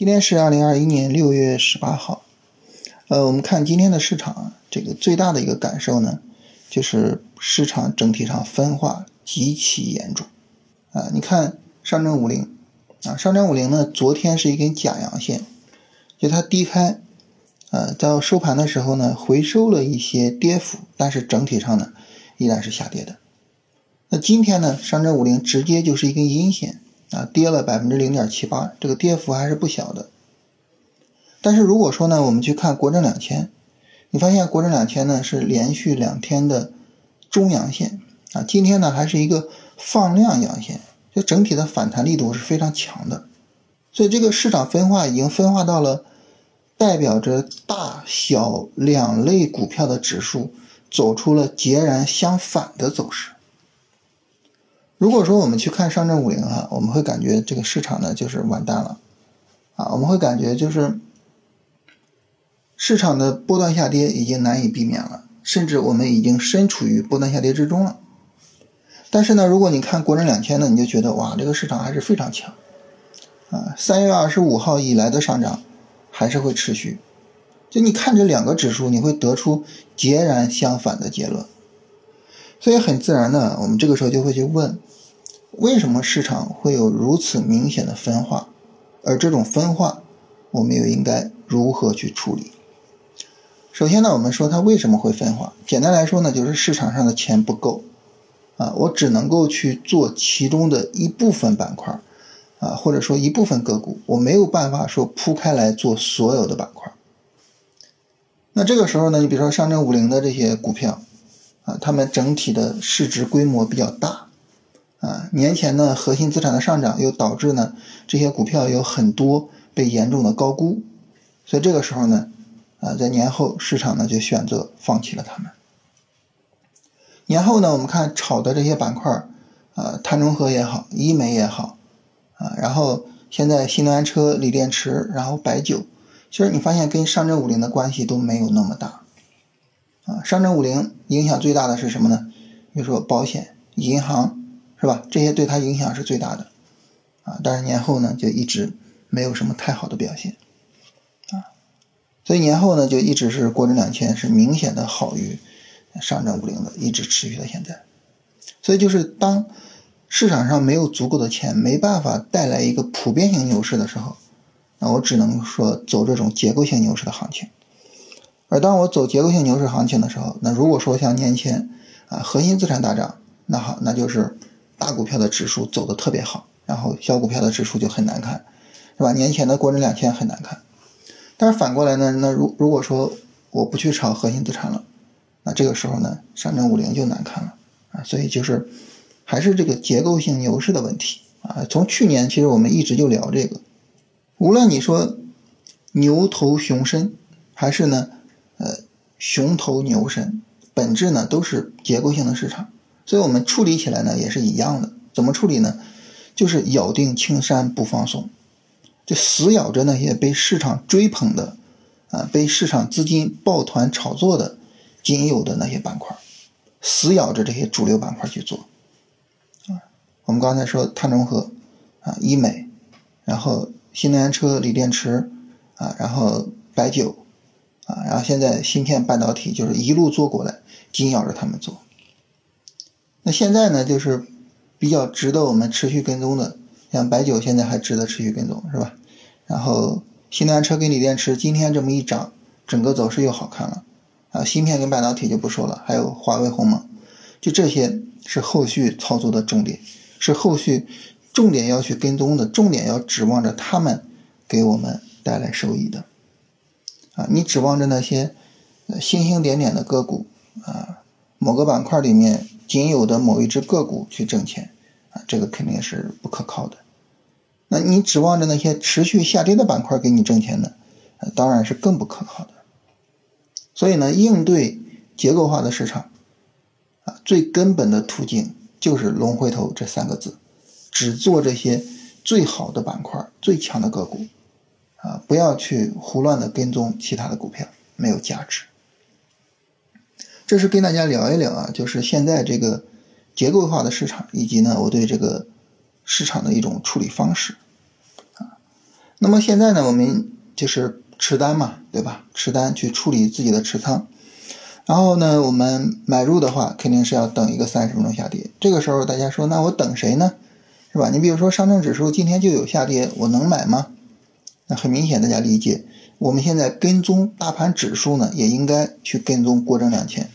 今天是二零二一年六月十八号，呃，我们看今天的市场啊，这个最大的一个感受呢，就是市场整体上分化极其严重，啊，你看上证五零，啊，上证五零呢，昨天是一根假阳线，就它低开，呃，到收盘的时候呢，回收了一些跌幅，但是整体上呢，依然是下跌的。那今天呢，上证五零直接就是一根阴线。啊，跌了百分之零点七八，这个跌幅还是不小的。但是如果说呢，我们去看国证两千，你发现国证两千呢是连续两天的中阳线啊，今天呢还是一个放量阳线，就整体的反弹力度是非常强的。所以这个市场分化已经分化到了代表着大小两类股票的指数走出了截然相反的走势。如果说我们去看上证五零哈，我们会感觉这个市场呢就是完蛋了，啊，我们会感觉就是市场的波段下跌已经难以避免了，甚至我们已经身处于波段下跌之中了。但是呢，如果你看国证两千呢，你就觉得哇，这个市场还是非常强，啊，三月二十五号以来的上涨还是会持续。就你看这两个指数，你会得出截然相反的结论。所以很自然的，我们这个时候就会去问。为什么市场会有如此明显的分化？而这种分化，我们又应该如何去处理？首先呢，我们说它为什么会分化？简单来说呢，就是市场上的钱不够啊，我只能够去做其中的一部分板块啊，或者说一部分个股，我没有办法说铺开来做所有的板块。那这个时候呢，你比如说上证五零的这些股票啊，它们整体的市值规模比较大。啊，年前呢，核心资产的上涨又导致呢，这些股票有很多被严重的高估，所以这个时候呢，啊，在年后市场呢就选择放弃了它们。年后呢，我们看炒的这些板块，啊，碳中和也好，医美也好，啊，然后现在新能源车、锂电池，然后白酒，其实你发现跟上证五零的关系都没有那么大，啊，上证五零影响最大的是什么呢？比如说保险、银行。是吧？这些对它影响是最大的，啊，但是年后呢就一直没有什么太好的表现，啊，所以年后呢就一直是国证两千是明显的好于上证五零的，一直持续到现在。所以就是当市场上没有足够的钱，没办法带来一个普遍性牛市的时候，那我只能说走这种结构性牛市的行情。而当我走结构性牛市行情的时候，那如果说像年前啊核心资产大涨，那好，那就是。大股票的指数走的特别好，然后小股票的指数就很难看，是吧？年前的国证两千很难看，但是反过来呢？那如如果说我不去炒核心资产了，那这个时候呢，上证五零就难看了啊！所以就是还是这个结构性牛市的问题啊。从去年其实我们一直就聊这个，无论你说牛头熊身，还是呢呃熊头牛身，本质呢都是结构性的市场。所以我们处理起来呢也是一样的，怎么处理呢？就是咬定青山不放松，就死咬着那些被市场追捧的，啊，被市场资金抱团炒作的仅有的那些板块，死咬着这些主流板块去做。啊，我们刚才说碳中和，啊，医美，然后新能源车、锂电池，啊，然后白酒，啊，然后现在芯片半导体，就是一路做过来，紧咬着他们做。那现在呢，就是比较值得我们持续跟踪的，像白酒现在还值得持续跟踪，是吧？然后新能源车跟锂电池今天这么一涨，整个走势又好看了啊。芯片跟半导体就不说了，还有华为、鸿蒙，就这些是后续操作的重点，是后续重点要去跟踪的，重点要指望着他们给我们带来收益的你指望着那些星星点点的个股啊，某个板块里面。仅有的某一只个股去挣钱啊，这个肯定是不可靠的。那你指望着那些持续下跌的板块给你挣钱呢？当然是更不可靠的。所以呢，应对结构化的市场啊，最根本的途径就是“龙回头”这三个字，只做这些最好的板块、最强的个股啊，不要去胡乱的跟踪其他的股票，没有价值。这是跟大家聊一聊啊，就是现在这个结构化的市场，以及呢我对这个市场的一种处理方式啊。那么现在呢，我们就是持单嘛，对吧？持单去处理自己的持仓。然后呢，我们买入的话，肯定是要等一个三十分钟下跌。这个时候大家说，那我等谁呢？是吧？你比如说上证指数今天就有下跌，我能买吗？那很明显，大家理解，我们现在跟踪大盘指数呢，也应该去跟踪国证两千，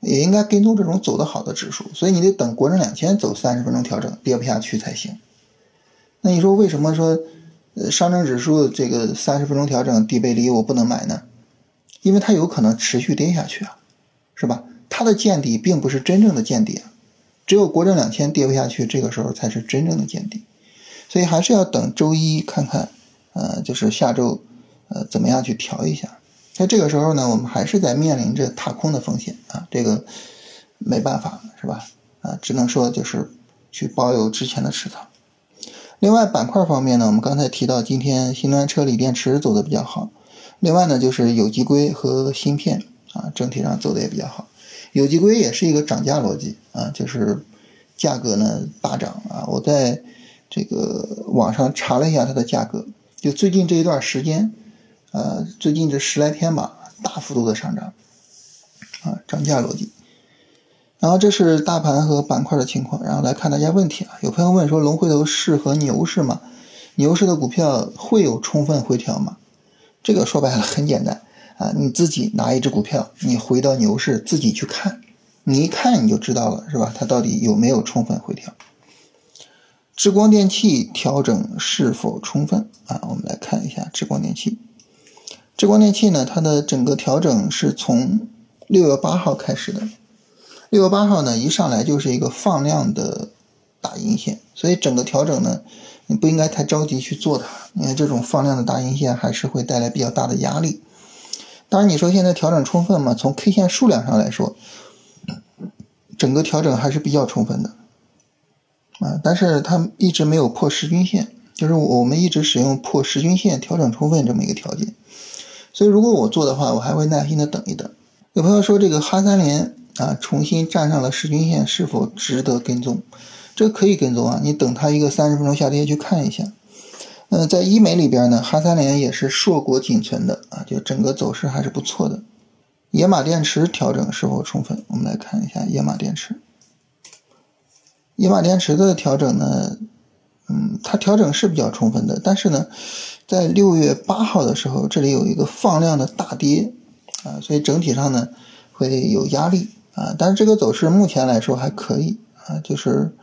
也应该跟踪这种走得好的指数。所以你得等国证两千走三十分钟调整，跌不下去才行。那你说为什么说，呃，上证指数这个三十分钟调整低背离我不能买呢？因为它有可能持续跌下去啊，是吧？它的见底并不是真正的见底啊，只有国证两千跌不下去，这个时候才是真正的见底。所以还是要等周一看看，呃，就是下周，呃，怎么样去调一下。在这个时候呢，我们还是在面临着踏空的风险啊，这个没办法，是吧？啊，只能说就是去保有之前的持仓。另外板块方面呢，我们刚才提到今天新能源车锂电池走的比较好。另外呢，就是有机硅和芯片啊，整体上走的也比较好。有机硅也是一个涨价逻辑啊，就是价格呢大涨啊。我在这个网上查了一下它的价格，就最近这一段时间，呃，最近这十来天吧，大幅度的上涨啊，涨价逻辑。然后这是大盘和板块的情况，然后来看大家问题啊。有朋友问说，龙回头适合牛市吗？牛市的股票会有充分回调吗？这个说白了很简单啊，你自己拿一只股票，你回到牛市自己去看，你一看你就知道了，是吧？它到底有没有充分回调？智光电器调整是否充分啊？我们来看一下智光电器。智光电器呢，它的整个调整是从六月八号开始的，六月八号呢一上来就是一个放量的大阴线，所以整个调整呢。你不应该太着急去做它，因为这种放量的大阴线还是会带来比较大的压力。当然，你说现在调整充分吗？从 K 线数量上来说，整个调整还是比较充分的啊。但是它一直没有破十均线，就是我们一直使用破十均线调整充分这么一个条件。所以如果我做的话，我还会耐心的等一等。有朋友说这个哈三联啊重新站上了十均线，是否值得跟踪？这可以跟踪啊，你等它一个三十分钟下跌去看一下。嗯，在医美里边呢，哈三联也是硕果仅存的啊，就整个走势还是不错的。野马电池调整是否充分？我们来看一下野马电池。野马电池的调整呢，嗯，它调整是比较充分的，但是呢，在六月八号的时候，这里有一个放量的大跌啊，所以整体上呢会有压力啊，但是这个走势目前来说还可以啊，就是。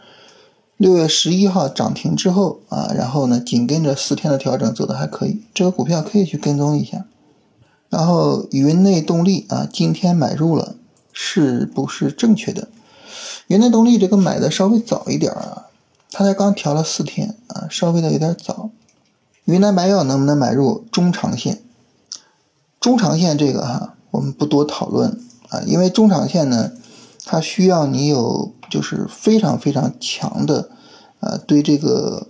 六月十一号涨停之后啊，然后呢，紧跟着四天的调整走的还可以，这个股票可以去跟踪一下。然后云内动力啊，今天买入了，是不是正确的？云南动力这个买的稍微早一点啊，它才刚调了四天啊，稍微的有点早。云南白药能不能买入中长线？中长线这个哈，我们不多讨论啊，因为中长线呢。它需要你有就是非常非常强的，啊，对这个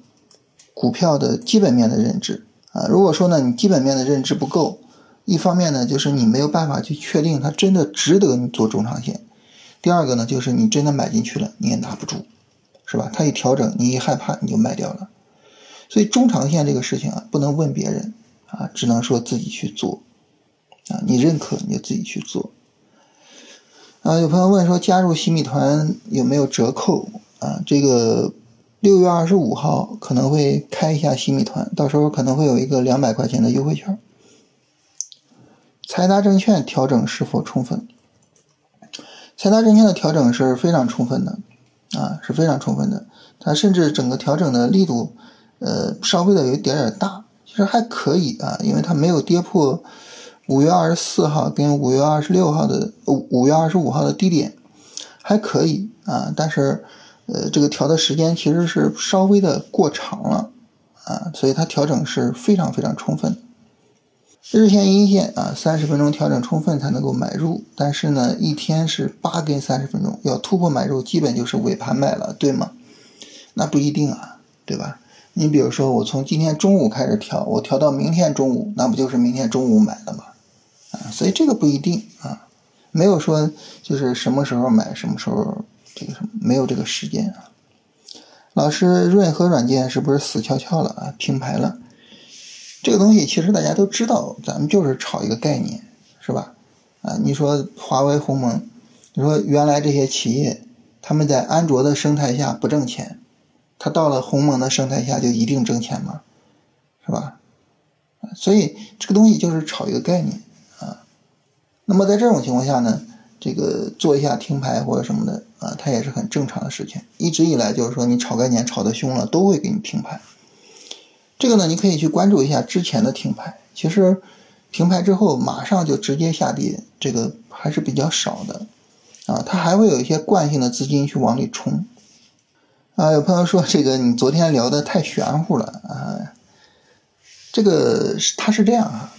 股票的基本面的认知啊。如果说呢，你基本面的认知不够，一方面呢，就是你没有办法去确定它真的值得你做中长线；第二个呢，就是你真的买进去了，你也拿不住，是吧？它一调整，你一害怕你就卖掉了。所以中长线这个事情啊，不能问别人啊，只能说自己去做啊。你认可你就自己去做。啊，有朋友问说加入洗米团有没有折扣啊？这个六月二十五号可能会开一下洗米团，到时候可能会有一个两百块钱的优惠券。财达证券调整是否充分？财达证券的调整是非常充分的，啊，是非常充分的。它甚至整个调整的力度，呃，稍微的有一点点大，其实还可以啊，因为它没有跌破。五月二十四号跟五月二十六号的五五月二十五号的低点还可以啊，但是呃这个调的时间其实是稍微的过长了啊，所以它调整是非常非常充分。日线阴线啊，三十分钟调整充分才能够买入，但是呢一天是八根三十分钟，要突破买入基本就是尾盘买了，对吗？那不一定啊，对吧？你比如说我从今天中午开始调，我调到明天中午，那不就是明天中午买的吗？啊所以这个不一定啊，没有说就是什么时候买什么时候这个什么没有这个时间啊。老师，润和软件是不是死翘翘了啊？平牌了？这个东西其实大家都知道，咱们就是炒一个概念，是吧？啊，你说华为、鸿蒙，你说原来这些企业他们在安卓的生态下不挣钱，他到了鸿蒙的生态下就一定挣钱吗？是吧？所以这个东西就是炒一个概念啊。那么在这种情况下呢，这个做一下停牌或者什么的啊，它也是很正常的事情。一直以来就是说，你炒概念炒得凶了，都会给你停牌。这个呢，你可以去关注一下之前的停牌。其实停牌之后马上就直接下跌，这个还是比较少的啊。它还会有一些惯性的资金去往里冲啊。有朋友说这个你昨天聊的太玄乎了啊。这个它是这样啊，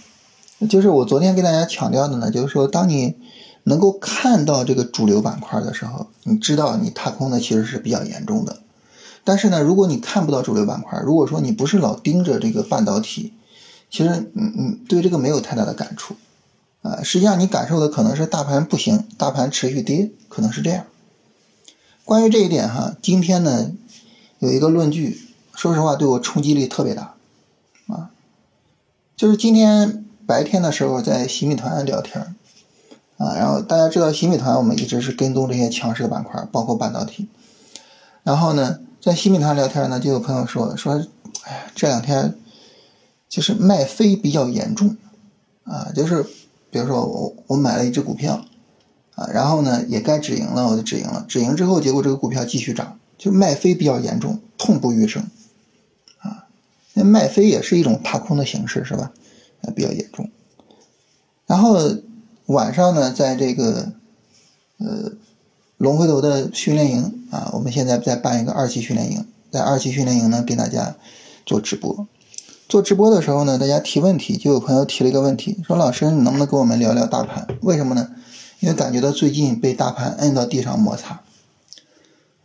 就是我昨天跟大家强调的呢，就是说，当你能够看到这个主流板块的时候，你知道你踏空的其实是比较严重的。但是呢，如果你看不到主流板块，如果说你不是老盯着这个半导体，其实嗯嗯，对这个没有太大的感触啊。实际上你感受的可能是大盘不行，大盘持续跌，可能是这样。关于这一点哈，今天呢有一个论据，说实话对我冲击力特别大啊。就是今天白天的时候在洗米团聊天啊，然后大家知道洗米团我们一直是跟踪这些强势的板块，包括半导体。然后呢，在新米团聊天呢，就有朋友说说，哎，这两天就是卖飞比较严重啊，就是比如说我我买了一只股票啊，然后呢也该止盈了，我就止盈了，止盈之后结果这个股票继续涨，就卖飞比较严重，痛不欲生。啊那卖飞也是一种踏空的形式，是吧？啊，比较严重。然后晚上呢，在这个呃龙回头的训练营啊，我们现在在办一个二期训练营，在二期训练营呢，给大家做直播。做直播的时候呢，大家提问题，就有朋友提了一个问题，说老师，你能不能跟我们聊聊大盘？为什么呢？因为感觉到最近被大盘摁到地上摩擦。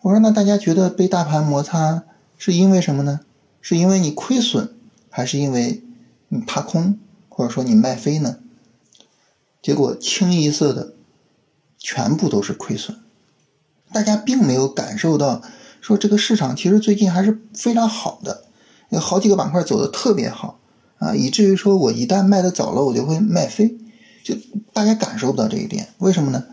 我说，那大家觉得被大盘摩擦是因为什么呢？是因为你亏损，还是因为你踏空，或者说你卖飞呢？结果清一色的，全部都是亏损。大家并没有感受到，说这个市场其实最近还是非常好的，有好几个板块走的特别好啊，以至于说我一旦卖的早了，我就会卖飞，就大家感受不到这一点。为什么呢？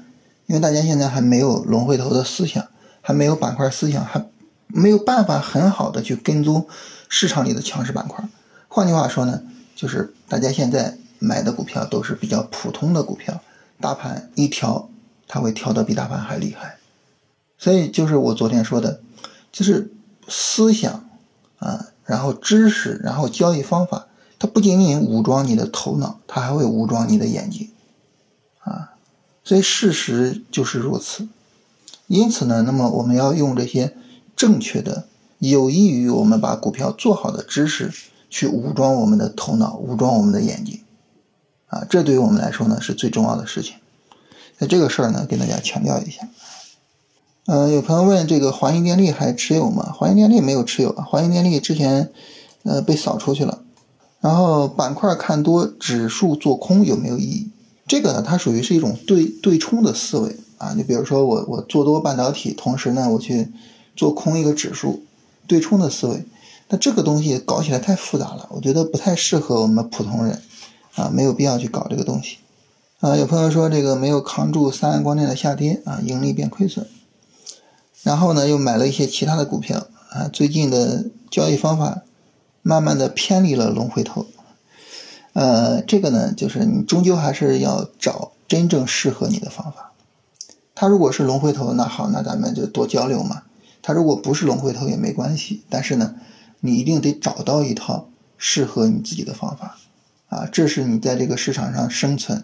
因为大家现在还没有龙回头的思想，还没有板块思想，还没有办法很好的去跟踪。市场里的强势板块，换句话说呢，就是大家现在买的股票都是比较普通的股票，大盘一调，它会调得比大盘还厉害，所以就是我昨天说的，就是思想啊，然后知识，然后交易方法，它不仅仅武装你的头脑，它还会武装你的眼睛，啊，所以事实就是如此，因此呢，那么我们要用这些正确的。有益于我们把股票做好的知识，去武装我们的头脑，武装我们的眼睛，啊，这对于我们来说呢是最重要的事情。那这个事儿呢，跟大家强调一下。嗯，有朋友问这个华银电力还持有吗？华银电力没有持有啊，华银电力之前呃被扫出去了。然后板块看多，指数做空有没有意义？这个呢，它属于是一种对对冲的思维啊。你比如说我我做多半导体，同时呢我去做空一个指数。对冲的思维，那这个东西搞起来太复杂了，我觉得不太适合我们普通人，啊，没有必要去搞这个东西，啊，有朋友说这个没有扛住三安光电的下跌，啊，盈利变亏损，然后呢又买了一些其他的股票，啊，最近的交易方法慢慢的偏离了龙回头，呃，这个呢就是你终究还是要找真正适合你的方法，它如果是龙回头，那好，那咱们就多交流嘛。它如果不是龙回头也没关系，但是呢，你一定得找到一套适合你自己的方法，啊，这是你在这个市场上生存，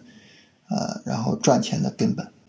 啊，然后赚钱的根本。